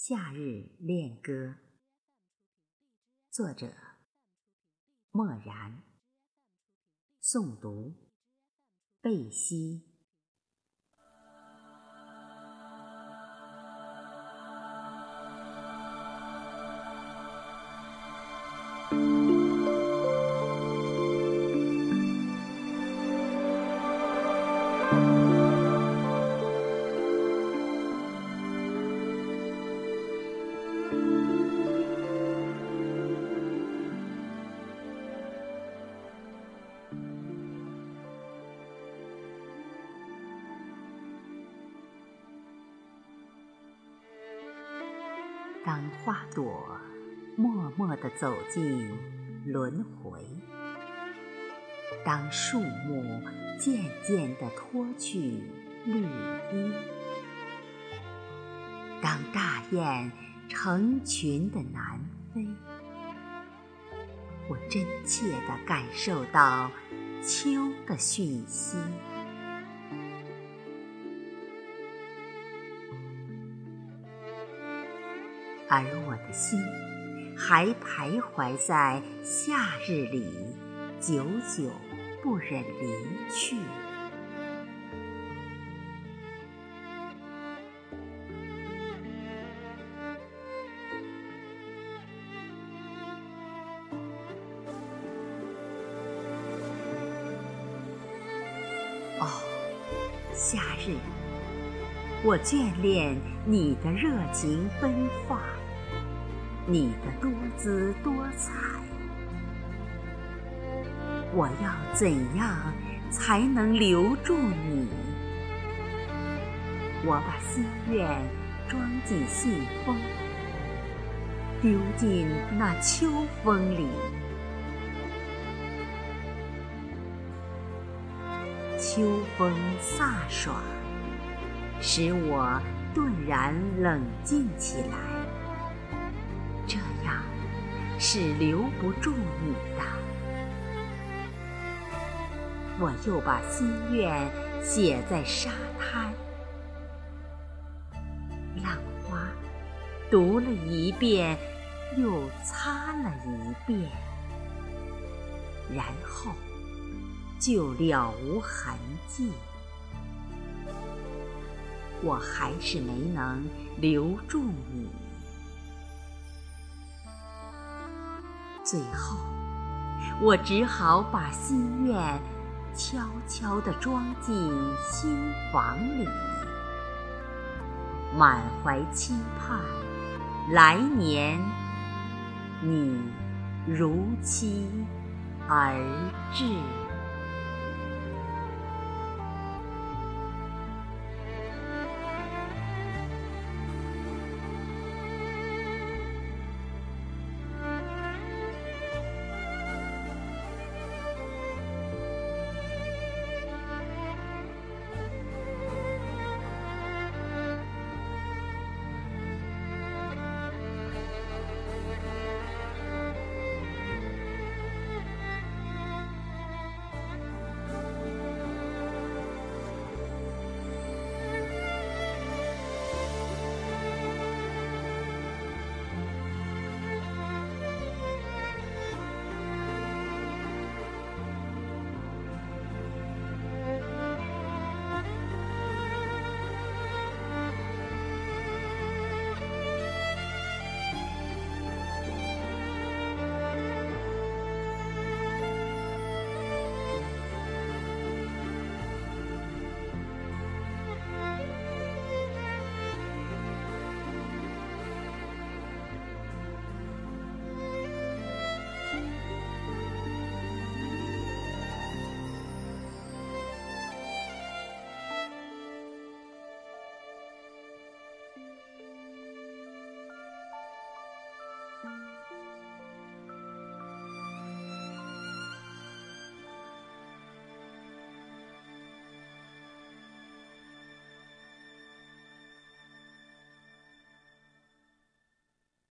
夏日恋歌，作者默然，诵读贝西。当花朵默默地走进轮回，当树木渐渐地脱去绿衣，当大雁成群地南飞，我真切地感受到秋的讯息。而我的心还徘徊在夏日里，久久不忍离去。哦，夏日，我眷恋你的热情奔放。你的多姿多彩，我要怎样才能留住你？我把心愿装进信封，丢进那秋风里。秋风飒爽，使我顿然冷静起来。是留不住你的。我又把心愿写在沙滩，浪花读了一遍，又擦了一遍，然后就了无痕迹。我还是没能留住你。最后，我只好把心愿悄悄地装进心房里，满怀期盼，来年你如期而至。